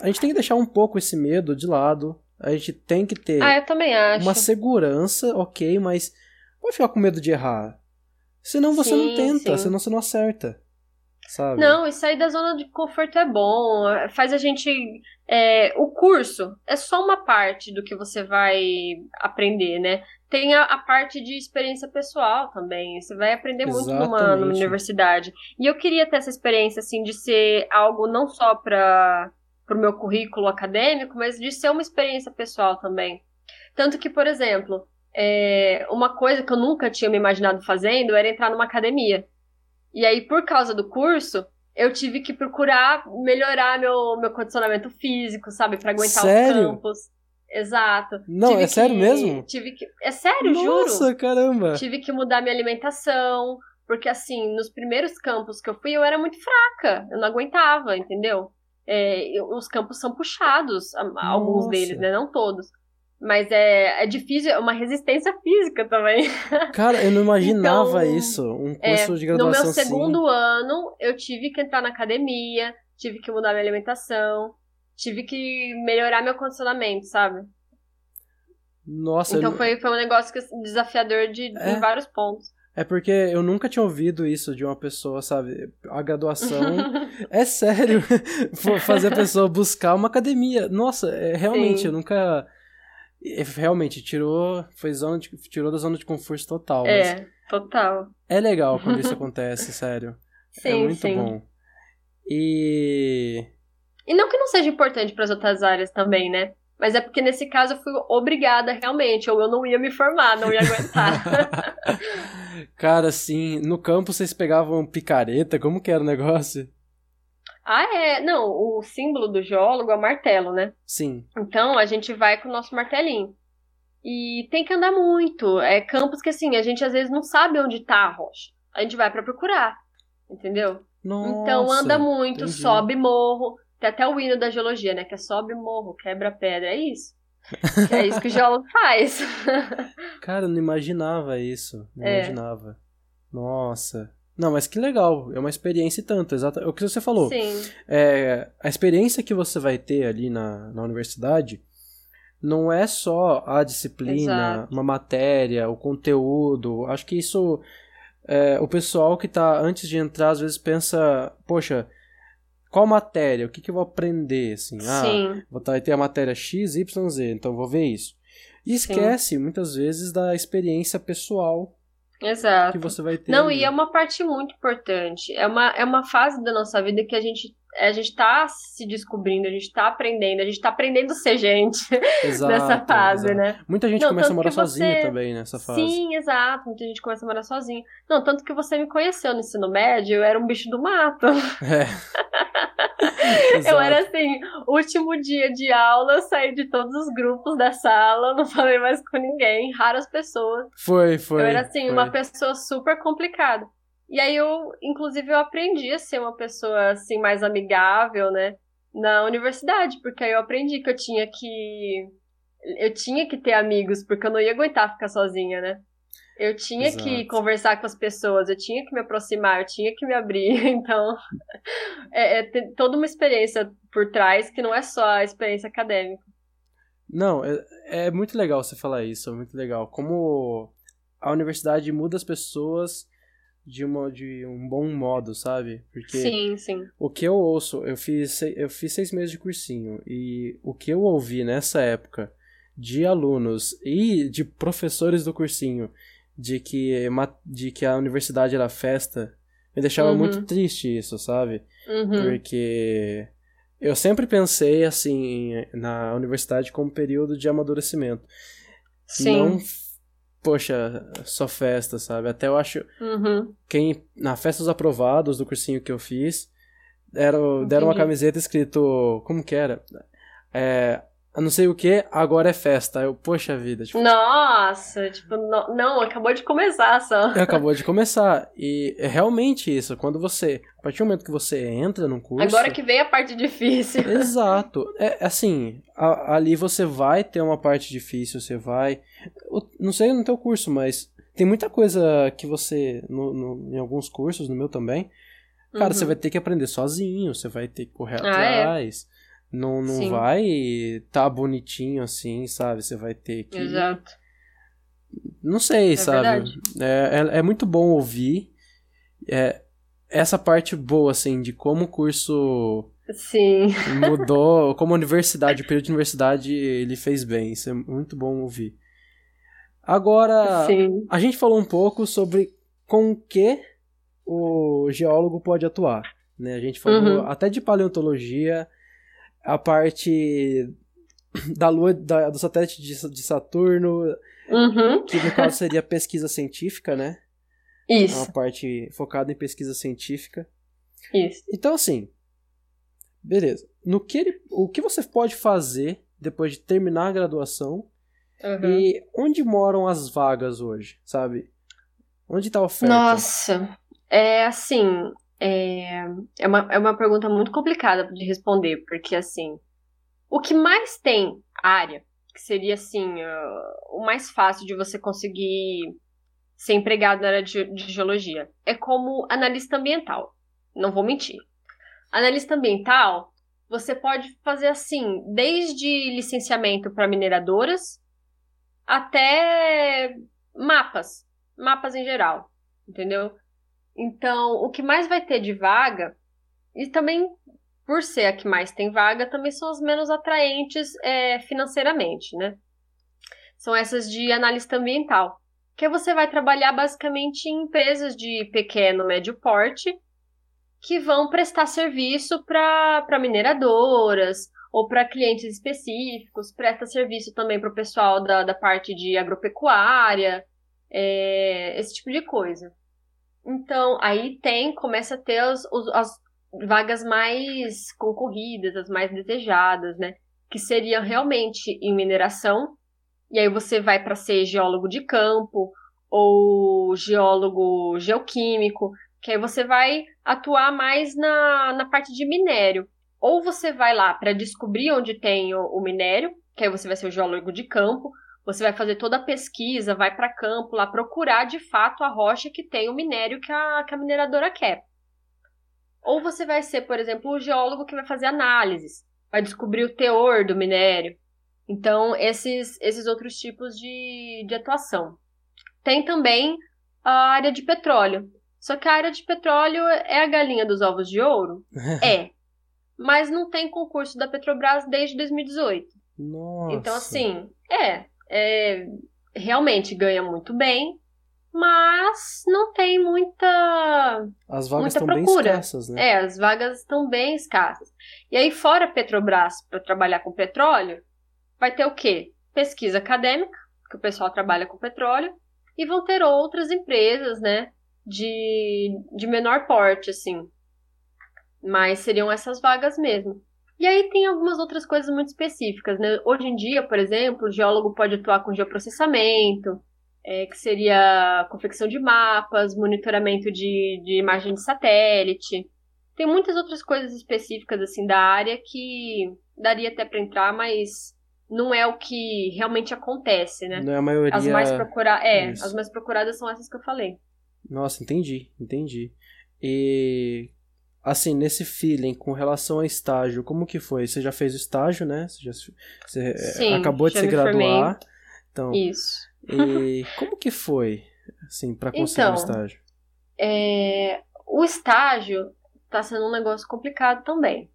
A gente tem que deixar um pouco esse medo de lado. A gente tem que ter ah, eu também acho. uma segurança, ok, mas pode ficar com medo de errar. Senão você sim, não tenta, sim. senão você não acerta. sabe? Não, e sair da zona de conforto é bom, faz a gente. É, o curso é só uma parte do que você vai aprender, né? Tem a, a parte de experiência pessoal também. Você vai aprender muito numa, numa, universidade. E eu queria ter essa experiência, assim, de ser algo não só para o meu currículo acadêmico, mas de ser uma experiência pessoal também. Tanto que, por exemplo, é, uma coisa que eu nunca tinha me imaginado fazendo era entrar numa academia. E aí, por causa do curso, eu tive que procurar melhorar meu, meu condicionamento físico, sabe? Pra aguentar sério? os campos. Exato. Não, tive é que, sério mesmo? Tive que. É sério, Nossa, juro. Nossa, caramba. Tive que mudar minha alimentação. Porque, assim, nos primeiros campos que eu fui, eu era muito fraca. Eu não aguentava, entendeu? É, os campos são puxados, alguns Nossa. deles, né? Não todos. Mas é, é difícil, é uma resistência física também. Cara, eu não imaginava então, isso. Um curso é, de graduação No meu assim. segundo ano, eu tive que entrar na academia, tive que mudar minha alimentação, tive que melhorar meu condicionamento, sabe? Nossa. Então eu... foi, foi um negócio desafiador de, é. em vários pontos. É porque eu nunca tinha ouvido isso de uma pessoa, sabe? A graduação. é sério. Fazer a pessoa buscar uma academia. Nossa, é, realmente, Sim. eu nunca realmente tirou foi zona de, tirou da zona de conforto total é total. É legal quando isso acontece sério. É sim, é muito sim. bom. E e não que não seja importante para as outras áreas também né? Mas é porque nesse caso eu fui obrigada realmente ou eu não ia me formar não ia aguentar. Cara assim no campo vocês pegavam picareta? Como que era o negócio ah, é. Não, o símbolo do geólogo é o martelo, né? Sim. Então a gente vai com o nosso martelinho. E tem que andar muito. É campos que assim, a gente às vezes não sabe onde tá a rocha. A gente vai para procurar. Entendeu? Nossa, então anda muito, entendi. sobe morro. Tem até o hino da geologia, né? Que é sobe morro, quebra pedra. É isso. é isso que o geólogo faz. Cara, eu não imaginava isso. Não é. imaginava. Nossa. Não, mas que legal, é uma experiência e tanto, exato. É o que você falou. Sim. É, a experiência que você vai ter ali na, na universidade não é só a disciplina, exato. uma matéria, o conteúdo. Acho que isso. É, o pessoal que está antes de entrar, às vezes pensa, poxa, qual matéria? O que, que eu vou aprender? Assim, ah, Sim. vou ter a matéria X, Y, Z, então vou ver isso. E esquece, Sim. muitas vezes, da experiência pessoal Exato. que você vai ter. Não, ali. e é uma parte muito importante. É uma, é uma fase da nossa vida que a gente a gente tá se descobrindo, a gente tá aprendendo, a gente tá aprendendo a ser gente exato, nessa fase, exato. né? Muita gente Não, começa a morar você... sozinha também nessa fase. Sim, exato. Muita gente começa a morar sozinha. Não, tanto que você me conheceu no ensino médio, eu era um bicho do mato. É. eu era assim, último dia de aula, eu saí de todos os grupos da sala, não falei mais com ninguém, raras pessoas. Foi, foi. Eu era assim, foi. uma pessoa super complicada. E aí eu, inclusive, eu aprendi a ser uma pessoa assim mais amigável, né, na universidade, porque aí eu aprendi que eu tinha que eu tinha que ter amigos, porque eu não ia aguentar ficar sozinha, né? Eu tinha Exato. que conversar com as pessoas, eu tinha que me aproximar, eu tinha que me abrir. Então, é, é toda uma experiência por trás que não é só a experiência acadêmica. Não, é, é muito legal você falar isso, é muito legal. Como a universidade muda as pessoas de, uma, de um bom modo, sabe? Porque sim, sim. o que eu ouço, eu fiz, eu fiz seis meses de cursinho, e o que eu ouvi nessa época de alunos e de professores do cursinho de que, de que a universidade era festa, me deixava uhum. muito triste isso, sabe? Uhum. Porque eu sempre pensei assim na universidade como período de amadurecimento. Sim. Não poxa, só festa, sabe? Até eu acho. Uhum. Quem. Na festa dos aprovados do cursinho que eu fiz, deram, deram uma camiseta escrito. Como que era? É, não sei o que, agora é festa. Eu, poxa vida. Tipo, Nossa, tipo, não, não, acabou de começar só. Acabou de começar. E é realmente isso. Quando você. A partir do momento que você entra num curso. Agora que vem a parte difícil. Exato. É assim, a, ali você vai ter uma parte difícil, você vai. Não sei no teu curso, mas tem muita coisa que você. No, no, em alguns cursos, no meu também. Cara, uhum. você vai ter que aprender sozinho, você vai ter que correr ah, é? atrás. É. Não, não vai tá bonitinho assim, sabe? Você vai ter que. Exato. Não sei, é sabe? É, é, é, muito bom ouvir. É, essa parte boa, assim, de como o curso Sim. mudou, como a universidade, o período de universidade, ele fez bem. Isso é muito bom ouvir. Agora, Sim. a gente falou um pouco sobre com que o geólogo pode atuar. Né? A gente falou uhum. até de paleontologia, a parte da lua, da, do satélite de, de Saturno, uhum. que no caso seria pesquisa científica, né? Isso. É uma parte focada em pesquisa científica. Isso. Então, assim, beleza. No que ele, o que você pode fazer depois de terminar a graduação uhum. e onde moram as vagas hoje, sabe? Onde está a oferta? Nossa, é assim, é, é, uma, é uma pergunta muito complicada de responder, porque assim, o que mais tem área, que seria assim, uh, o mais fácil de você conseguir ser empregado na área de, de geologia, é como analista ambiental. Não vou mentir. Analista ambiental, você pode fazer assim, desde licenciamento para mineradoras até mapas, mapas em geral, entendeu? Então, o que mais vai ter de vaga, e também por ser a que mais tem vaga, também são as menos atraentes é, financeiramente, né? São essas de analista ambiental, que você vai trabalhar basicamente em empresas de pequeno, médio porte, que vão prestar serviço para mineradoras ou para clientes específicos, presta serviço também para o pessoal da, da parte de agropecuária, é, esse tipo de coisa. Então, aí tem, começa a ter as, as vagas mais concorridas, as mais desejadas, né? Que seriam realmente em mineração. E aí você vai para ser geólogo de campo ou geólogo geoquímico, que aí você vai atuar mais na, na parte de minério. Ou você vai lá para descobrir onde tem o, o minério, que aí você vai ser o geólogo de campo, você vai fazer toda a pesquisa, vai para campo lá procurar de fato a rocha que tem o minério que a, que a mineradora quer. Ou você vai ser, por exemplo, o geólogo que vai fazer análises, vai descobrir o teor do minério. Então, esses, esses outros tipos de, de atuação. Tem também a área de petróleo. Só que a área de petróleo é a galinha dos ovos de ouro? é. Mas não tem concurso da Petrobras desde 2018. Nossa. Então, assim, é é, realmente ganha muito bem, mas não tem muita as vagas muita estão procura. bem escassas, né? É, as vagas estão bem escassas. E aí fora Petrobras para trabalhar com petróleo, vai ter o quê? Pesquisa acadêmica, que o pessoal trabalha com petróleo, e vão ter outras empresas, né, de, de menor porte assim. Mas seriam essas vagas mesmo. E aí tem algumas outras coisas muito específicas, né? Hoje em dia, por exemplo, o geólogo pode atuar com geoprocessamento, é, que seria confecção de mapas, monitoramento de, de imagem de satélite. Tem muitas outras coisas específicas assim da área que daria até para entrar, mas não é o que realmente acontece, né? Não é a maioria. As mais procuradas, é, Isso. as mais procuradas são essas que eu falei. Nossa, entendi, entendi. E assim, nesse feeling com relação ao estágio, como que foi? Você já fez o estágio, né? Você, já, você é, Sim, acabou de se graduar. Então, Isso. E como que foi, assim, para conseguir então, o estágio? É, o estágio tá sendo um negócio complicado também.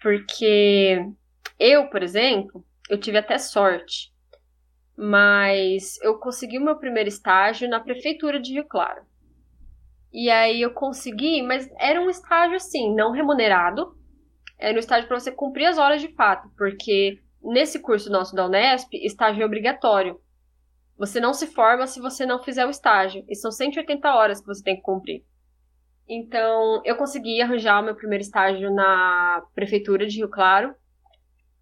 Porque eu, por exemplo, eu tive até sorte. Mas eu consegui o meu primeiro estágio na prefeitura de Rio Claro. E aí eu consegui, mas era um estágio assim, não remunerado. Era um estágio para você cumprir as horas de fato, porque nesse curso nosso da Unesp, estágio é obrigatório. Você não se forma se você não fizer o estágio. E são 180 horas que você tem que cumprir. Então, eu consegui arranjar o meu primeiro estágio na prefeitura de Rio Claro.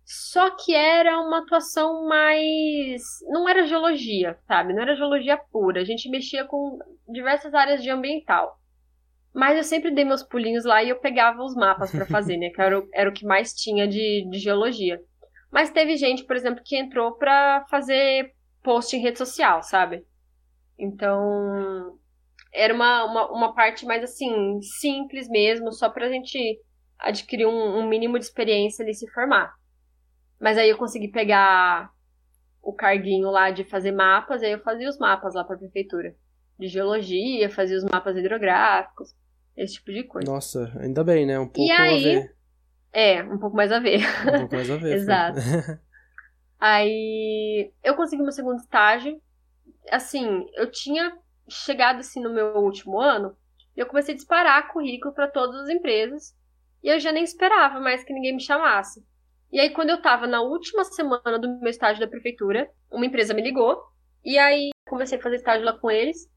Só que era uma atuação mais. Não era geologia, sabe? Não era geologia pura. A gente mexia com diversas áreas de ambiental. Mas eu sempre dei meus pulinhos lá e eu pegava os mapas para fazer, né? Que era o, era o que mais tinha de, de geologia. Mas teve gente, por exemplo, que entrou para fazer post em rede social, sabe? Então. Era uma, uma, uma parte mais assim, simples mesmo, só pra gente adquirir um, um mínimo de experiência e se formar. Mas aí eu consegui pegar o carguinho lá de fazer mapas, aí eu fazia os mapas lá para a prefeitura de geologia, fazia os mapas hidrográficos. esse tipo de coisa. Nossa, ainda bem, né? Um pouco e aí, a ver. É, um pouco mais a ver. Um pouco mais a ver. Exato. aí eu consegui meu segundo estágio. Assim, eu tinha chegado assim no meu último ano, e eu comecei a disparar currículo para todas as empresas, e eu já nem esperava mais que ninguém me chamasse. E aí, quando eu tava na última semana do meu estágio da prefeitura, uma empresa me ligou, e aí comecei a fazer estágio lá com eles.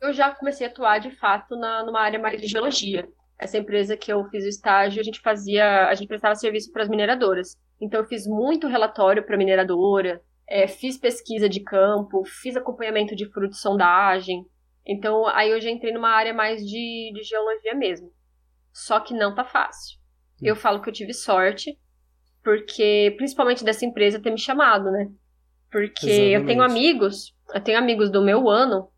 Eu já comecei a atuar de fato na, numa área mais de geologia. Essa empresa que eu fiz o estágio, a gente fazia, a gente prestava serviço para as mineradoras. Então eu fiz muito relatório para mineradora, é, fiz pesquisa de campo, fiz acompanhamento de fruto de sondagem. Então aí eu já entrei numa área mais de, de geologia mesmo. Só que não tá fácil. Eu falo que eu tive sorte, porque principalmente dessa empresa ter me chamado, né? Porque Exatamente. eu tenho amigos, eu tenho amigos do meu ano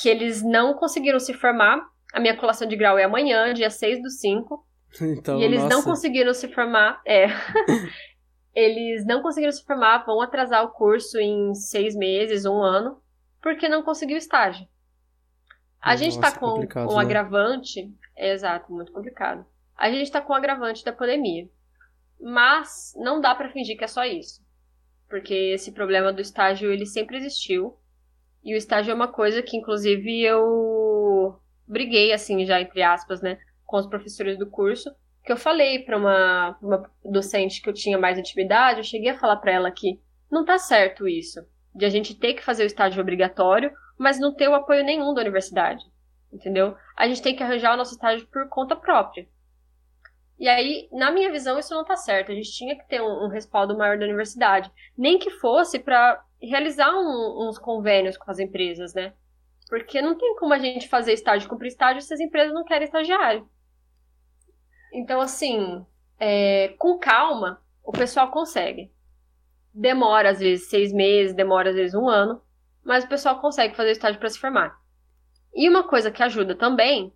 que eles não conseguiram se formar. A minha colação de grau é amanhã, dia 6 do 5. Então, e eles nossa. não conseguiram se formar. É. eles não conseguiram se formar, vão atrasar o curso em seis meses, um ano, porque não conseguiu estágio. A Nossa, gente tá com um né? agravante. É, exato, muito complicado. A gente tá com o agravante da pandemia. Mas não dá para fingir que é só isso. Porque esse problema do estágio, ele sempre existiu. E o estágio é uma coisa que, inclusive, eu briguei, assim, já entre aspas, né, com os professores do curso, que eu falei para uma, uma docente que eu tinha mais intimidade, eu cheguei a falar para ela que não tá certo isso, de a gente ter que fazer o estágio obrigatório, mas não ter o apoio nenhum da universidade, entendeu? A gente tem que arranjar o nosso estágio por conta própria. E aí, na minha visão, isso não tá certo. A gente tinha que ter um, um respaldo maior da universidade. Nem que fosse para realizar um, uns convênios com as empresas, né? Porque não tem como a gente fazer estágio, cumprir estágio, se as empresas não querem estagiário. Então, assim, é, com calma, o pessoal consegue. Demora, às vezes, seis meses, demora, às vezes, um ano, mas o pessoal consegue fazer estágio para se formar. E uma coisa que ajuda também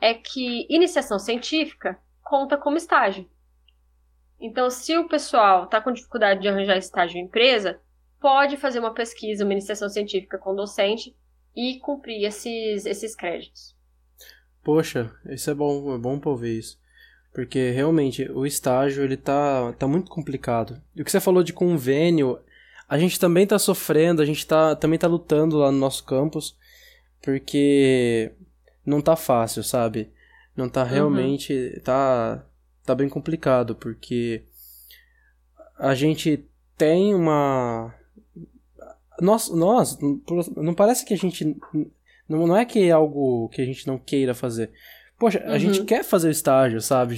é que iniciação científica conta como estágio. Então, se o pessoal está com dificuldade de arranjar estágio em empresa, pode fazer uma pesquisa, uma iniciação científica com docente e cumprir esses, esses créditos. Poxa, isso é bom, é bom pra ouvir isso. Porque realmente o estágio ele tá, tá muito complicado. E o que você falou de convênio, a gente também tá sofrendo, a gente tá, também tá lutando lá no nosso campus, porque não tá fácil, sabe? Não tá uhum. realmente. Uhum. Tá, tá bem complicado, porque a gente tem uma. Nós, nós, não parece que a gente. Não, não é que é algo que a gente não queira fazer. Poxa, uhum. a gente uhum. quer fazer o estágio, sabe?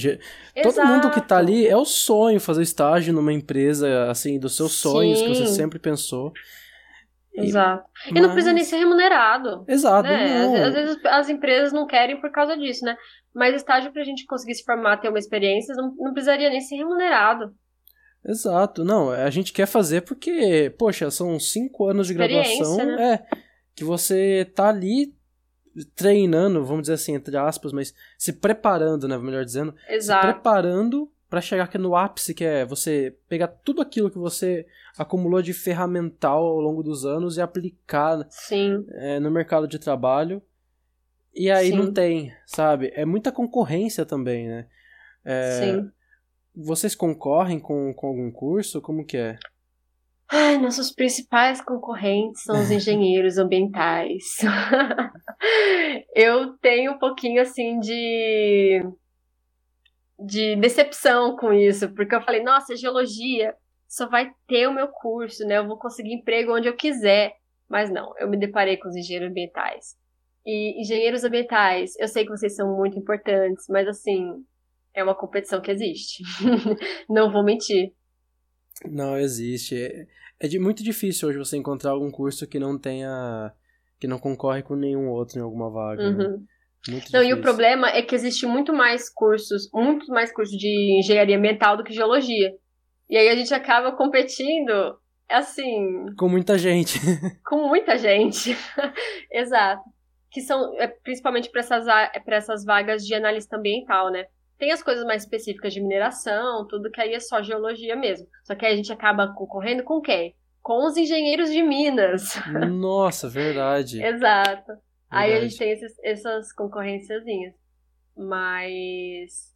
Todo Exato. mundo que tá ali é o sonho fazer estágio numa empresa, assim, dos seus Sim. sonhos que você sempre pensou. Exato. E, Mas... não precisa nem ser remunerado. Exato. Né? Às, vezes as empresas não querem por causa disso, né? Mas estágio pra gente conseguir se formar, ter uma experiência, não, não precisaria nem ser remunerado. Exato. Não, a gente quer fazer porque, poxa, são cinco anos de graduação. Né? É. Que você tá ali treinando, vamos dizer assim, entre aspas, mas se preparando, né, melhor dizendo, Exato. se preparando para chegar aqui no ápice, que é você pegar tudo aquilo que você acumulou de ferramental ao longo dos anos e aplicar é, no mercado de trabalho. E aí Sim. não tem, sabe? É muita concorrência também, né? É, Sim. Vocês concorrem com, com algum curso? Como que é? Ai, nossos principais concorrentes são os engenheiros ambientais. eu tenho um pouquinho assim de de decepção com isso, porque eu falei, nossa, geologia só vai ter o meu curso, né? Eu vou conseguir emprego onde eu quiser. Mas não, eu me deparei com os engenheiros ambientais. E engenheiros ambientais, eu sei que vocês são muito importantes, mas assim, é uma competição que existe. não vou mentir. Não, existe. É, é de, muito difícil hoje você encontrar algum curso que não tenha. que não concorre com nenhum outro em alguma vaga. Né? Uhum. Né? Não, difícil. e o problema é que existe muito mais cursos, muito mais cursos de engenharia ambiental do que geologia. E aí a gente acaba competindo, assim. Com muita gente. com muita gente. Exato. Que são é, principalmente para essas, essas vagas de analista ambiental, né? Tem as coisas mais específicas de mineração, tudo que aí é só geologia mesmo. Só que aí a gente acaba concorrendo com quem? Com os engenheiros de Minas. Nossa, verdade. Exato. Aí a gente tem esses, essas concorrênciazinhas. Mas.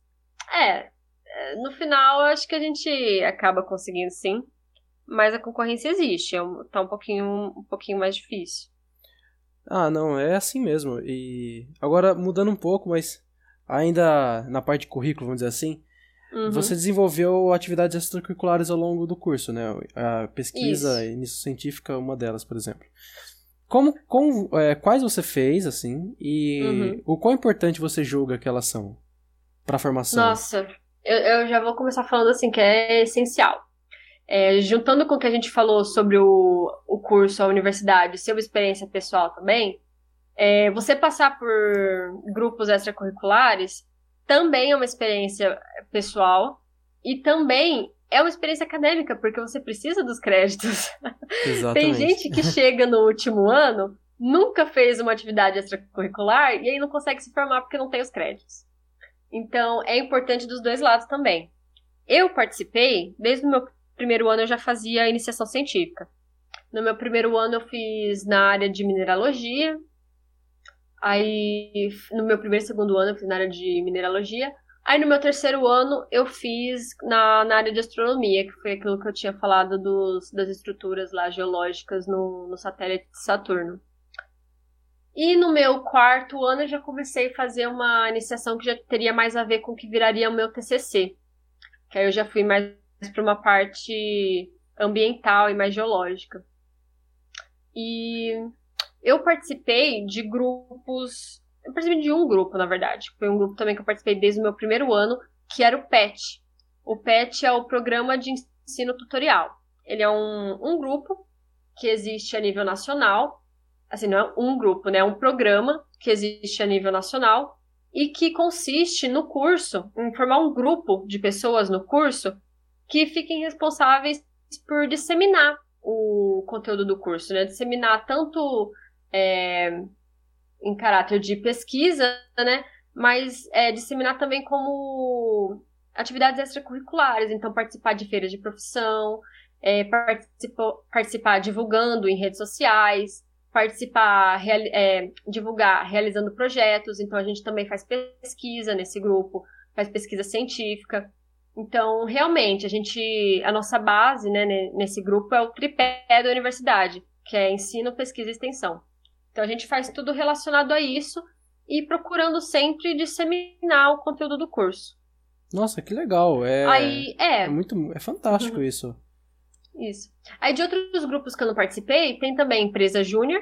É. é no final, acho que a gente acaba conseguindo sim. Mas a concorrência existe. É um, tá um pouquinho, um pouquinho mais difícil. Ah, não, é assim mesmo. E agora mudando um pouco, mas ainda na parte de currículo, vamos dizer assim, uhum. você desenvolveu atividades extracurriculares ao longo do curso, né? A pesquisa Isso. início científica é uma delas, por exemplo. Como, como é, quais você fez, assim, e uhum. o quão importante você julga que elas são para a formação? Nossa, eu, eu já vou começar falando assim que é essencial. É, juntando com o que a gente falou sobre o, o curso, a universidade, sua experiência pessoal também, é, você passar por grupos extracurriculares também é uma experiência pessoal e também é uma experiência acadêmica, porque você precisa dos créditos. Exatamente. Tem gente que chega no último ano, nunca fez uma atividade extracurricular e aí não consegue se formar porque não tem os créditos. Então, é importante dos dois lados também. Eu participei, desde o meu primeiro ano eu já fazia iniciação científica. No meu primeiro ano eu fiz na área de mineralogia. Aí, no meu primeiro e segundo ano eu fiz na área de mineralogia. Aí no meu terceiro ano eu fiz na, na área de astronomia, que foi aquilo que eu tinha falado dos, das estruturas lá geológicas no, no satélite de Saturno. E no meu quarto ano eu já comecei a fazer uma iniciação que já teria mais a ver com o que viraria o meu TCC. Que aí eu já fui mais para uma parte ambiental e mais geológica. E eu participei de grupos eu participei de um grupo, na verdade. Foi um grupo também que eu participei desde o meu primeiro ano, que era o PET. O PET é o Programa de Ensino Tutorial. Ele é um, um grupo que existe a nível nacional. Assim, não é um grupo, né? É um programa que existe a nível nacional e que consiste no curso, em formar um grupo de pessoas no curso que fiquem responsáveis por disseminar o conteúdo do curso, né? Disseminar tanto é, em caráter de pesquisa, né? Mas é, disseminar também como atividades extracurriculares, então participar de feiras de profissão, é, participar divulgando em redes sociais, participar, é, divulgar realizando projetos, então a gente também faz pesquisa nesse grupo, faz pesquisa científica. Então, realmente, a gente, a nossa base né, nesse grupo é o tripé da universidade, que é ensino, pesquisa e extensão. Então a gente faz tudo relacionado a isso e procurando sempre disseminar o conteúdo do curso. Nossa, que legal. É, Aí, é. é muito, é fantástico uhum. isso. Isso. Aí de outros grupos que eu não participei, tem também empresa júnior,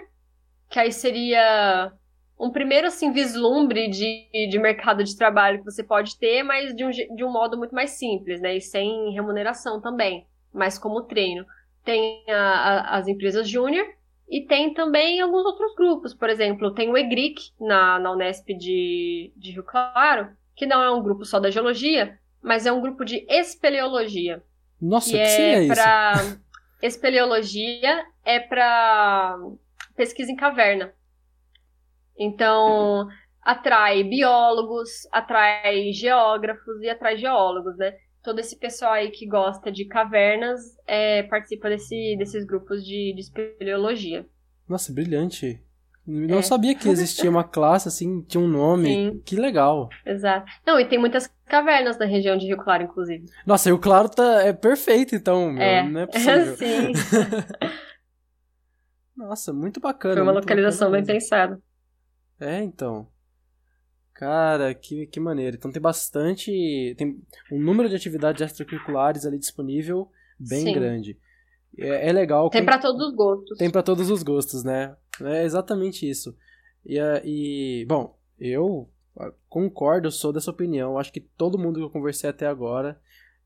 que aí seria um primeiro assim vislumbre de, de mercado de trabalho que você pode ter, mas de um, de um modo muito mais simples, né? E sem remuneração também, mas como treino. Tem a, a, as empresas júnior e tem também alguns outros grupos, por exemplo, tem o EGRIC na, na Unesp de, de Rio Claro, que não é um grupo só da geologia, mas é um grupo de espeleologia. Nossa, que, que é pra... Espeleologia é para pesquisa em caverna. Então, atrai biólogos, atrai geógrafos e atrai geólogos, né? Todo esse pessoal aí que gosta de cavernas é, participa desse, desses grupos de, de espeleologia. Nossa, brilhante. Não é. sabia que existia uma classe assim, tinha um nome. Sim. Que legal. Exato. Não, e tem muitas cavernas na região de Rio Claro, inclusive. Nossa, Rio Claro tá, é perfeito, então, meu, é. não é possível. Sim. Nossa, muito bacana. Foi uma localização bem pensada. É, então. Cara, que, que maneiro. Então tem bastante. Tem um número de atividades extracurriculares ali disponível bem Sim. grande. É, é, legal. Tem para todos os gostos. Tem para todos os gostos, né? É exatamente isso. E, e bom, eu concordo, sou dessa opinião. Acho que todo mundo que eu conversei até agora,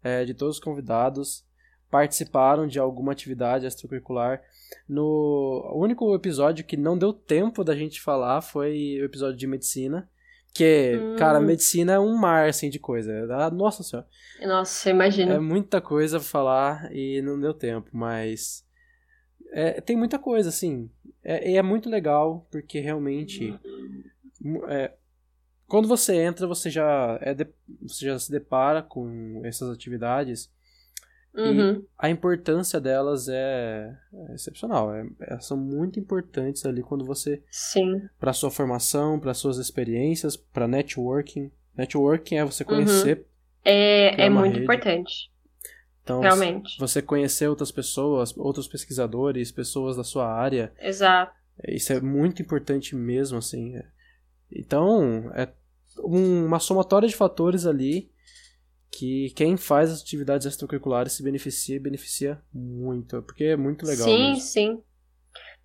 é, de todos os convidados, participaram de alguma atividade extracurricular. No o único episódio que não deu tempo da gente falar foi o episódio de medicina porque, hum. cara, medicina é um mar, assim, de coisa. Ah, nossa senhora. Nossa, imagina. É muita coisa pra falar e não deu tempo, mas... É, tem muita coisa, assim. É, e é muito legal, porque realmente... É, quando você entra, você já, é de, você já se depara com essas atividades. Uhum. A importância delas é, é excepcional. É, é, são muito importantes ali quando você. Sim. Para sua formação, para suas experiências, para networking. Networking é você conhecer. Uhum. É, é muito rede. importante. Então, Realmente. você conhecer outras pessoas, outros pesquisadores, pessoas da sua área. Exato. É, isso é muito importante mesmo, assim. Então, é uma somatória de fatores ali que quem faz as atividades extracurriculares se beneficia e beneficia muito, porque é muito legal. Sim, mesmo. sim.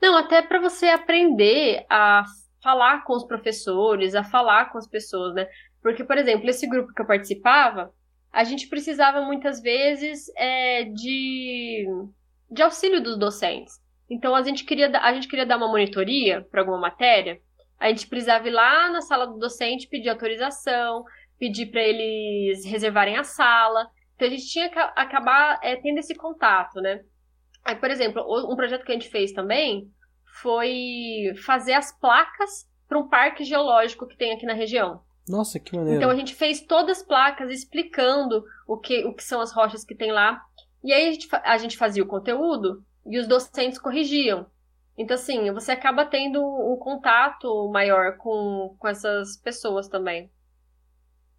Não, até para você aprender a falar com os professores, a falar com as pessoas, né? Porque, por exemplo, esse grupo que eu participava, a gente precisava muitas vezes é, de, de auxílio dos docentes. Então a gente queria, a gente queria dar uma monitoria para alguma matéria, a gente precisava ir lá na sala do docente pedir autorização, pedir para eles reservarem a sala. Então a gente tinha que acabar é, tendo esse contato, né? Aí, por exemplo, um projeto que a gente fez também foi fazer as placas para um parque geológico que tem aqui na região. Nossa, que maneiro. Então a gente fez todas as placas explicando o que, o que são as rochas que tem lá. E aí a gente, a gente fazia o conteúdo e os docentes corrigiam. Então, assim, você acaba tendo um contato maior com, com essas pessoas também.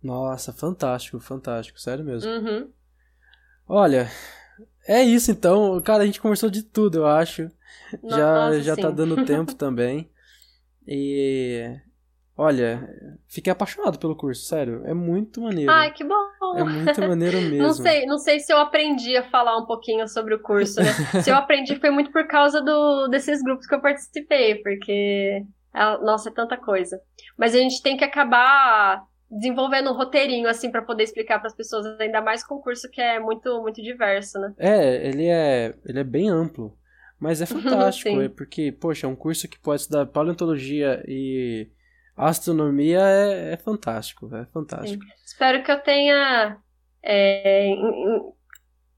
Nossa, fantástico, fantástico, sério mesmo. Uhum. Olha, é isso então. Cara, a gente conversou de tudo, eu acho. Nossa, já já tá dando tempo também. E olha, fiquei apaixonado pelo curso, sério. É muito maneiro. Ai, que bom. É muito maneiro mesmo. não sei, não sei se eu aprendi a falar um pouquinho sobre o curso, né? se eu aprendi foi muito por causa do, desses grupos que eu participei, porque é, nossa, é tanta coisa. Mas a gente tem que acabar desenvolvendo um roteirinho assim para poder explicar para as pessoas, ainda mais com um curso que é muito muito diverso, né? É, ele é ele é bem amplo, mas é fantástico, é porque poxa, é um curso que pode estudar paleontologia e astronomia é, é fantástico, é fantástico. Sim. Espero que eu tenha é,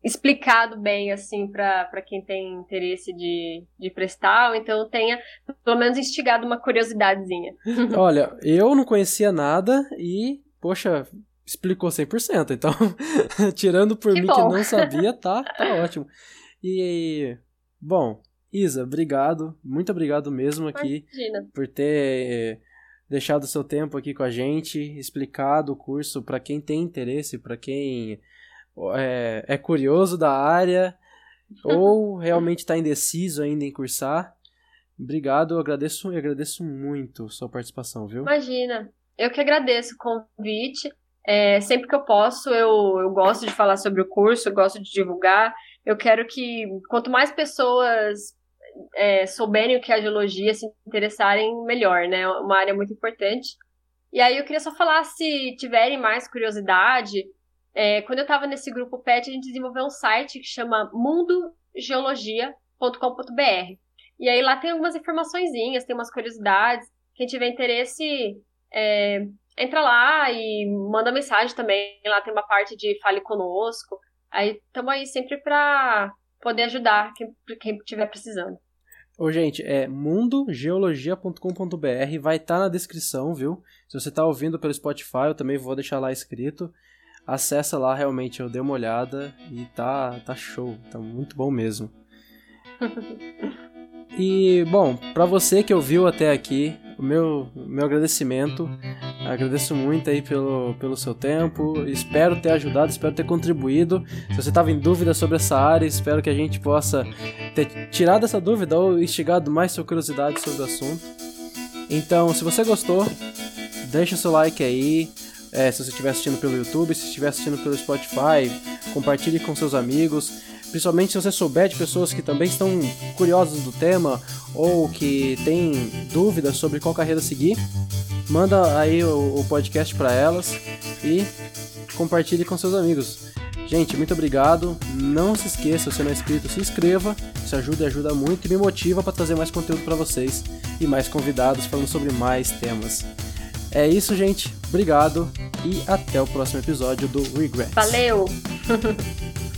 explicado bem assim para quem tem interesse de, de prestar, ou então tenha pelo menos instigado uma curiosidadezinha. Olha, eu não conhecia nada e, poxa, explicou 100%. Então, tirando por que mim bom. que não sabia, tá, tá ótimo. E, bom, Isa, obrigado, muito obrigado mesmo aqui Imagina. por ter deixado seu tempo aqui com a gente, explicado o curso para quem tem interesse, para quem é, é curioso da área ou realmente está indeciso ainda em cursar. Obrigado, eu agradeço e agradeço muito sua participação, viu? Imagina, eu que agradeço o convite. É, sempre que eu posso, eu, eu gosto de falar sobre o curso, eu gosto de divulgar. Eu quero que quanto mais pessoas é, souberem o que é a geologia, se interessarem, melhor, né? É uma área muito importante. E aí eu queria só falar, se tiverem mais curiosidade, é, quando eu estava nesse grupo PET, a gente desenvolveu um site que chama mundogeologia.com.br. E aí lá tem algumas informaçõezinhas, tem umas curiosidades. Quem tiver interesse, é, entra lá e manda mensagem também. Lá tem uma parte de fale conosco. Aí estamos aí sempre para poder ajudar quem, estiver precisando. Ô, gente, é mundogeologia.com.br, vai estar tá na descrição, viu? Se você está ouvindo pelo Spotify, eu também vou deixar lá escrito. Acessa lá, realmente, eu dei uma olhada e tá, tá show, tá muito bom mesmo. E, bom, para você que ouviu até aqui, o meu, meu agradecimento. Agradeço muito aí pelo, pelo seu tempo. Espero ter ajudado, espero ter contribuído. Se você estava em dúvida sobre essa área, espero que a gente possa ter tirado essa dúvida ou instigado mais sua curiosidade sobre o assunto. Então, se você gostou, deixa o seu like aí. É, se você estiver assistindo pelo YouTube, se estiver assistindo pelo Spotify, compartilhe com seus amigos. Principalmente se você souber de pessoas que também estão curiosas do tema ou que têm dúvidas sobre qual carreira seguir, manda aí o, o podcast para elas e compartilhe com seus amigos. Gente, muito obrigado. Não se esqueça, se não é inscrito, se inscreva. Isso ajuda e ajuda muito e me motiva para trazer mais conteúdo para vocês e mais convidados falando sobre mais temas. É isso, gente. Obrigado e até o próximo episódio do Regrets. Valeu!